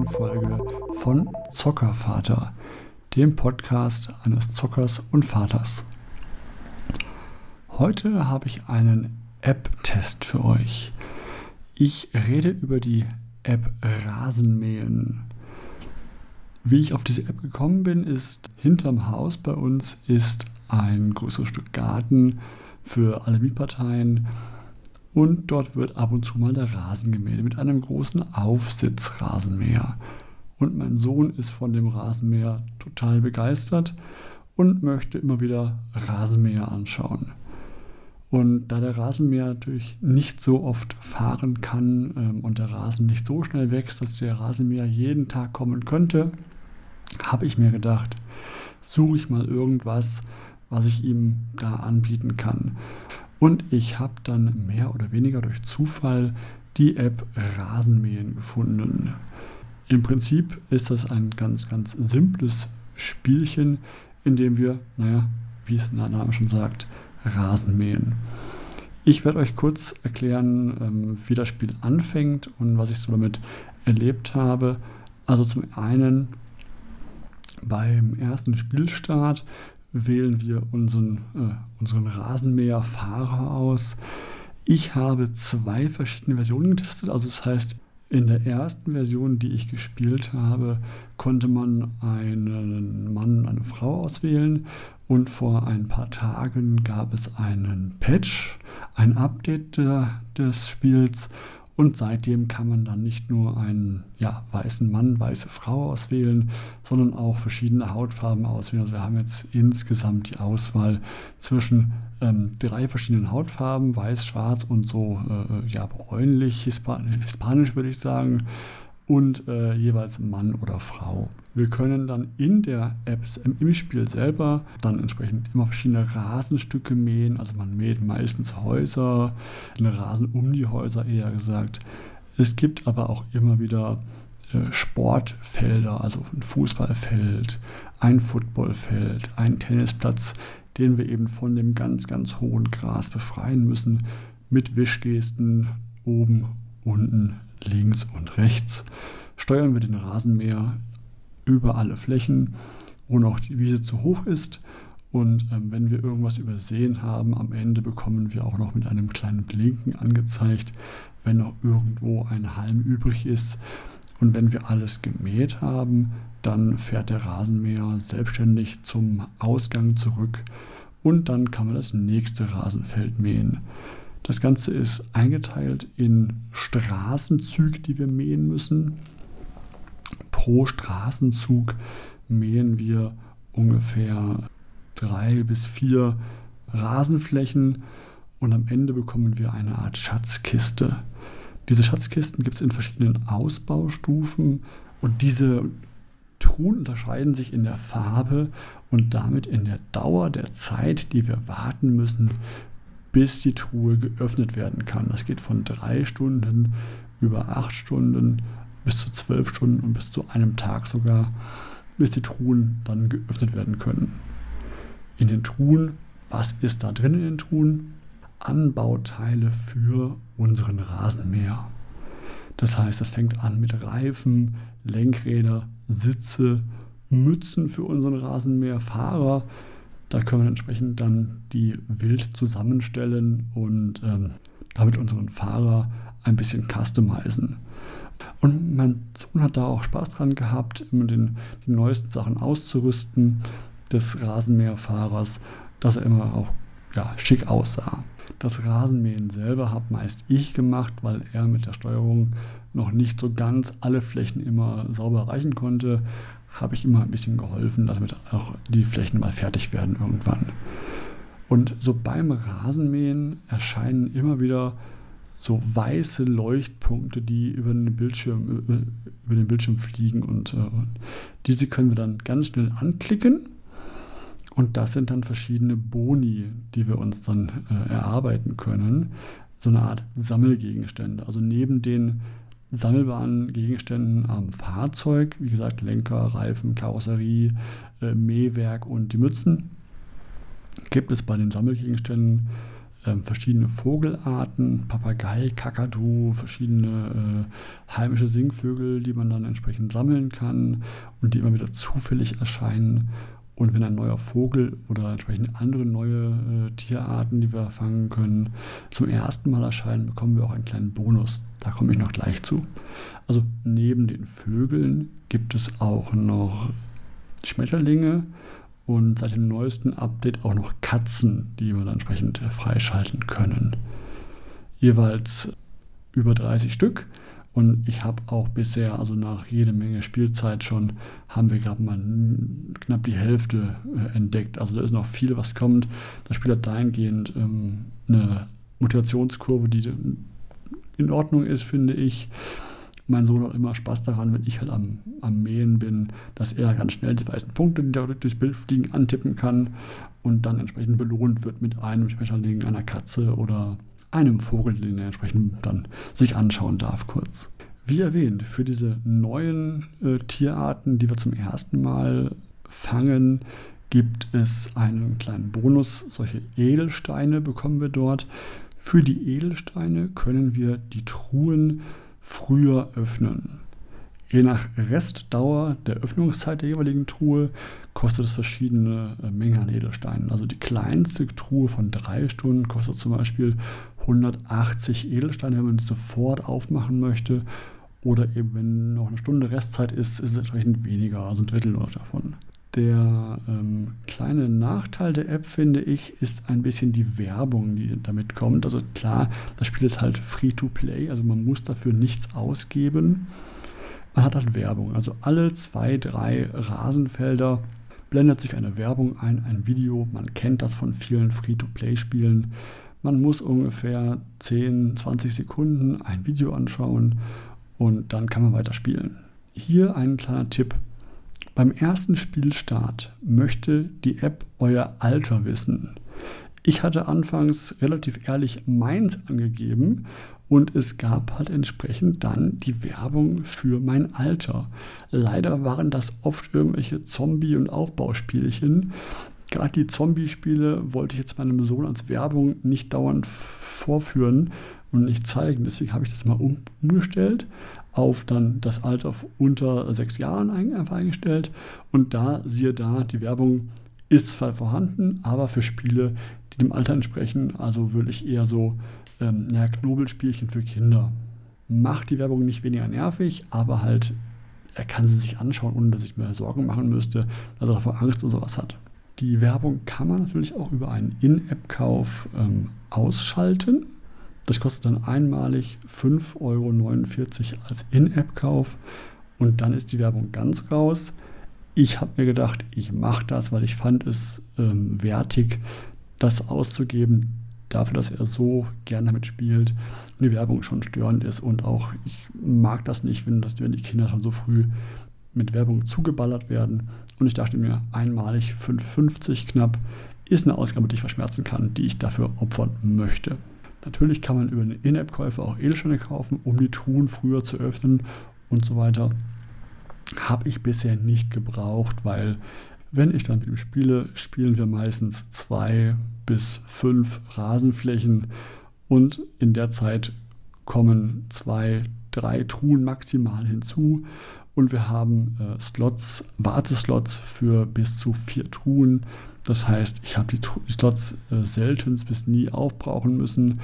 zweiten Folge von Zockervater, dem Podcast eines Zockers und Vaters. Heute habe ich einen App-Test für euch. Ich rede über die App Rasenmähen. Wie ich auf diese App gekommen bin, ist hinterm Haus bei uns ist ein größeres Stück Garten für alle Mietparteien und dort wird ab und zu mal der Rasen gemäht mit einem großen Aufsitzrasenmäher. Und mein Sohn ist von dem Rasenmäher total begeistert und möchte immer wieder Rasenmäher anschauen. Und da der Rasenmäher natürlich nicht so oft fahren kann ähm, und der Rasen nicht so schnell wächst, dass der Rasenmäher jeden Tag kommen könnte, habe ich mir gedacht, suche ich mal irgendwas, was ich ihm da anbieten kann. Und ich habe dann mehr oder weniger durch Zufall die App Rasenmähen gefunden. Im Prinzip ist das ein ganz, ganz simples Spielchen, in dem wir, naja, wie es der Name schon sagt, Rasenmähen. Ich werde euch kurz erklären, ähm, wie das Spiel anfängt und was ich so damit erlebt habe. Also zum einen beim ersten Spielstart wählen wir unseren, äh, unseren Rasenmäherfahrer aus. Ich habe zwei verschiedene Versionen getestet. Also das heißt, in der ersten Version, die ich gespielt habe, konnte man einen Mann, eine Frau auswählen. Und vor ein paar Tagen gab es einen Patch, ein Update des Spiels und seitdem kann man dann nicht nur einen ja, weißen Mann, weiße Frau auswählen, sondern auch verschiedene Hautfarben auswählen. Also wir haben jetzt insgesamt die Auswahl zwischen ähm, drei verschiedenen Hautfarben, weiß, schwarz und so äh, ja, bräunlich, hispanisch würde ich sagen und äh, jeweils Mann oder Frau. Wir können dann in der App, im Spiel selber, dann entsprechend immer verschiedene Rasenstücke mähen. Also man mäht meistens Häuser, den Rasen um die Häuser eher gesagt. Es gibt aber auch immer wieder äh, Sportfelder, also ein Fußballfeld, ein Footballfeld, ein Tennisplatz, den wir eben von dem ganz, ganz hohen Gras befreien müssen mit Wischgesten oben, unten, links und rechts steuern wir den Rasenmäher über alle Flächen, wo noch die Wiese zu hoch ist. Und ähm, wenn wir irgendwas übersehen haben, am Ende bekommen wir auch noch mit einem kleinen Blinken angezeigt, wenn noch irgendwo ein Halm übrig ist. Und wenn wir alles gemäht haben, dann fährt der Rasenmäher selbstständig zum Ausgang zurück und dann kann man das nächste Rasenfeld mähen. Das Ganze ist eingeteilt in Straßenzüge, die wir mähen müssen. Pro Straßenzug mähen wir ungefähr drei bis vier Rasenflächen und am Ende bekommen wir eine Art Schatzkiste. Diese Schatzkisten gibt es in verschiedenen Ausbaustufen und diese Truhen unterscheiden sich in der Farbe und damit in der Dauer der Zeit, die wir warten müssen, bis die Truhe geöffnet werden kann. Das geht von drei Stunden über acht Stunden bis zu zwölf Stunden und bis zu einem Tag sogar, bis die Truhen dann geöffnet werden können. In den Truhen, was ist da drin in den Truhen? Anbauteile für unseren Rasenmäher. Das heißt, das fängt an mit Reifen, Lenkräder, Sitze, Mützen für unseren Rasenmäherfahrer, da können wir entsprechend dann die Wild zusammenstellen und ähm, damit unseren Fahrer ein bisschen customizen. Und mein Sohn hat da auch Spaß dran gehabt, immer den, die neuesten Sachen auszurüsten des Rasenmäherfahrers, dass er immer auch ja, schick aussah. Das Rasenmähen selber habe meist ich gemacht, weil er mit der Steuerung noch nicht so ganz alle Flächen immer sauber erreichen konnte habe ich immer ein bisschen geholfen, damit auch die Flächen mal fertig werden irgendwann. Und so beim Rasenmähen erscheinen immer wieder so weiße Leuchtpunkte, die über den Bildschirm, über den Bildschirm fliegen und äh, diese können wir dann ganz schnell anklicken und das sind dann verschiedene Boni, die wir uns dann äh, erarbeiten können. So eine Art Sammelgegenstände. Also neben den sammelbaren Gegenständen am Fahrzeug, wie gesagt Lenker, Reifen, Karosserie, äh, Mähwerk und die Mützen, gibt es bei den Sammelgegenständen ähm, verschiedene Vogelarten, Papagei, Kakadu, verschiedene äh, heimische Singvögel, die man dann entsprechend sammeln kann und die immer wieder zufällig erscheinen. Und wenn ein neuer Vogel oder entsprechend andere neue äh, Tierarten, die wir fangen können, zum ersten Mal erscheinen, bekommen wir auch einen kleinen Bonus. Da komme ich noch gleich zu. Also neben den Vögeln gibt es auch noch Schmetterlinge und seit dem neuesten Update auch noch Katzen, die dann entsprechend äh, freischalten können. Jeweils über 30 Stück. Und ich habe auch bisher, also nach jede Menge Spielzeit schon, haben wir gerade mal knapp die Hälfte äh, entdeckt. Also da ist noch viel, was kommt. Das Spiel hat dahingehend ähm, eine Motivationskurve, die in Ordnung ist, finde ich mein Sohn hat immer Spaß daran, wenn ich halt am, am Mähen bin, dass er ganz schnell die weißen Punkte, die da durchs Bild fliegen, antippen kann und dann entsprechend belohnt wird mit einem Schmetterling, einer Katze oder einem Vogel, den er entsprechend dann sich anschauen darf kurz. Wie erwähnt, für diese neuen äh, Tierarten, die wir zum ersten Mal fangen, gibt es einen kleinen Bonus. Solche Edelsteine bekommen wir dort. Für die Edelsteine können wir die Truhen früher öffnen. Je nach Restdauer der Öffnungszeit der jeweiligen Truhe kostet es verschiedene äh, Mengen an Edelsteinen. Also die kleinste Truhe von drei Stunden kostet zum Beispiel 180 Edelsteine, wenn man die sofort aufmachen möchte. Oder eben, wenn noch eine Stunde Restzeit ist, ist es entsprechend weniger, also ein Drittel davon. Der ähm, kleine Nachteil der App, finde ich, ist ein bisschen die Werbung, die damit kommt. Also klar, das Spiel ist halt Free-to-Play, also man muss dafür nichts ausgeben. Man hat halt Werbung. Also alle zwei, drei Rasenfelder blendet sich eine Werbung ein, ein Video. Man kennt das von vielen Free-to-Play-Spielen. Man muss ungefähr 10, 20 Sekunden ein Video anschauen und dann kann man weiterspielen. Hier ein kleiner Tipp beim ersten Spielstart möchte die App euer Alter wissen. Ich hatte anfangs relativ ehrlich meins angegeben und es gab halt entsprechend dann die Werbung für mein Alter. Leider waren das oft irgendwelche Zombie- und Aufbauspielchen. Gerade die Zombie-Spiele wollte ich jetzt meinem Sohn als Werbung nicht dauernd vorführen und nicht zeigen. Deswegen habe ich das mal umgestellt auf dann das Alter unter sechs Jahren einfach eingestellt. Und da, siehe da, die Werbung ist zwar vorhanden, aber für Spiele, die dem Alter entsprechen, also wirklich eher so ähm, ja, Knobelspielchen für Kinder. Macht die Werbung nicht weniger nervig, aber halt, er kann sie sich anschauen, ohne dass ich mir Sorgen machen müsste, dass er davor Angst oder sowas hat. Die Werbung kann man natürlich auch über einen In-App-Kauf ähm, ausschalten. Das kostet dann einmalig 5,49 Euro als In-App-Kauf und dann ist die Werbung ganz raus. Ich habe mir gedacht, ich mache das, weil ich fand es ähm, wertig, das auszugeben, dafür, dass er so gerne damit spielt und die Werbung schon störend ist und auch ich mag das nicht, wenn, das, wenn die Kinder schon so früh mit Werbung zugeballert werden. Und ich dachte mir, einmalig 5,50 knapp ist eine Ausgabe, die ich verschmerzen kann, die ich dafür opfern möchte. Natürlich kann man über eine In-App-Käufe auch Edelsteine kaufen, um die Truhen früher zu öffnen und so weiter. Habe ich bisher nicht gebraucht, weil wenn ich dann mit ihm spiele, spielen wir meistens zwei bis fünf Rasenflächen und in der Zeit kommen zwei, drei Truhen maximal hinzu und wir haben äh, Slots, Warteslots für bis zu vier Truhen. Das heißt, ich habe die, Slots äh, selten bis nie aufbrauchen müssen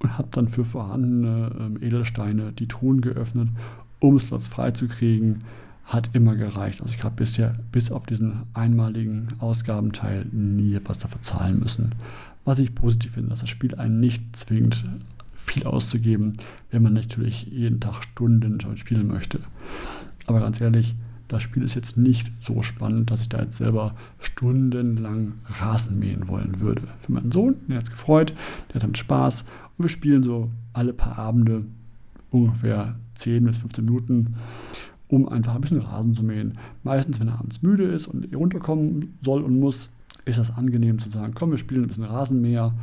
und habe dann für vorhandene äh, Edelsteine die Truhen geöffnet, um Slots freizukriegen. Hat immer gereicht. Also ich habe bisher bis auf diesen einmaligen Ausgabenteil nie etwas dafür zahlen müssen. Was ich positiv finde, dass das Spiel einen nicht zwingt, viel auszugeben, wenn man natürlich jeden Tag Stunden spielen möchte. Aber ganz ehrlich, das Spiel ist jetzt nicht so spannend, dass ich da jetzt selber stundenlang Rasen mähen wollen würde. Für meinen Sohn, der hat es gefreut, der hat dann Spaß und wir spielen so alle paar Abende ungefähr 10 bis 15 Minuten, um einfach ein bisschen Rasen zu mähen. Meistens, wenn er abends müde ist und runterkommen soll und muss, ist das angenehm zu sagen, komm, wir spielen ein bisschen Rasenmäher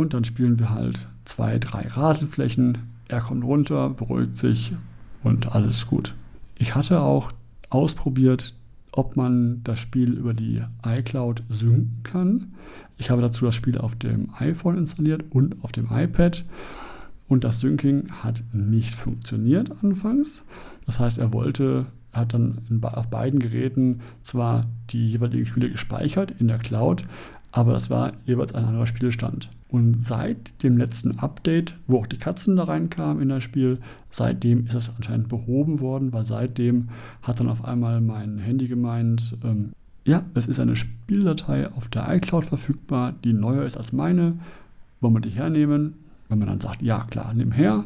und dann spielen wir halt zwei, drei Rasenflächen. Er kommt runter, beruhigt sich und alles gut. Ich hatte auch ausprobiert, ob man das Spiel über die iCloud synken kann. Ich habe dazu das Spiel auf dem iPhone installiert und auf dem iPad. Und das Syncing hat nicht funktioniert anfangs. Das heißt, er wollte, hat dann auf beiden Geräten zwar die jeweiligen Spiele gespeichert in der Cloud, aber das war jeweils ein anderer Spielstand. Und seit dem letzten Update, wo auch die Katzen da reinkamen in das Spiel, seitdem ist es anscheinend behoben worden, weil seitdem hat dann auf einmal mein Handy gemeint, ähm, ja, es ist eine Spieldatei auf der iCloud verfügbar, die neuer ist als meine. Wollen wir die hernehmen? Wenn man dann sagt, ja klar, nimm her,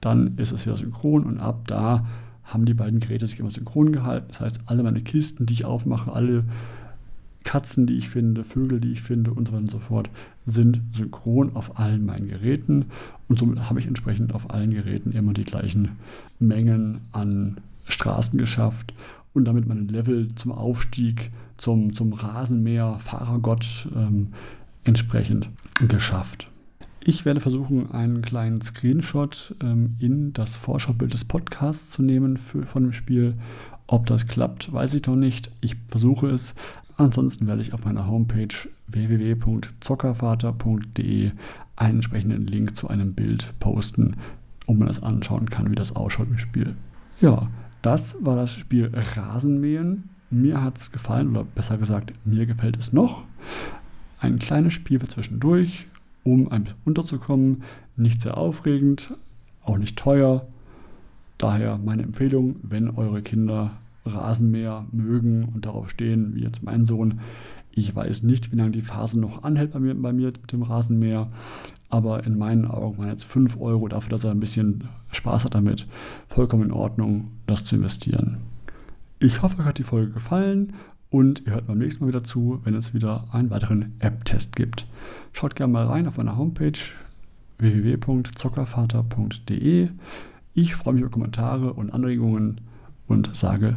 dann ist es wieder synchron und ab da haben die beiden Geräte sich immer synchron gehalten. Das heißt, alle meine Kisten, die ich aufmache, alle Katzen, die ich finde, Vögel, die ich finde und so weiter und so fort, sind synchron auf allen meinen Geräten. Und somit habe ich entsprechend auf allen Geräten immer die gleichen Mengen an Straßen geschafft und damit meinen Level zum Aufstieg, zum, zum Rasenmäher, Fahrergott ähm, entsprechend geschafft. Ich werde versuchen, einen kleinen Screenshot ähm, in das Vorschaubild des Podcasts zu nehmen für, von dem Spiel. Ob das klappt, weiß ich noch nicht. Ich versuche es. Ansonsten werde ich auf meiner Homepage www.zockervater.de einen entsprechenden Link zu einem Bild posten, wo man das anschauen kann, wie das ausschaut im Spiel. Ja, das war das Spiel Rasenmähen. Mir hat es gefallen, oder besser gesagt, mir gefällt es noch. Ein kleines Spiel für zwischendurch um ein bisschen unterzukommen. Nicht sehr aufregend, auch nicht teuer. Daher meine Empfehlung, wenn eure Kinder Rasenmäher mögen und darauf stehen, wie jetzt mein Sohn. Ich weiß nicht, wie lange die Phase noch anhält bei mir, bei mir mit dem Rasenmäher, aber in meinen Augen waren jetzt 5 Euro dafür, dass er ein bisschen Spaß hat damit, vollkommen in Ordnung, das zu investieren. Ich hoffe, euch hat die Folge gefallen und ihr hört beim nächsten Mal wieder zu, wenn es wieder einen weiteren App-Test gibt. Schaut gerne mal rein auf meiner Homepage www.zockervater.de. Ich freue mich über Kommentare und Anregungen und sage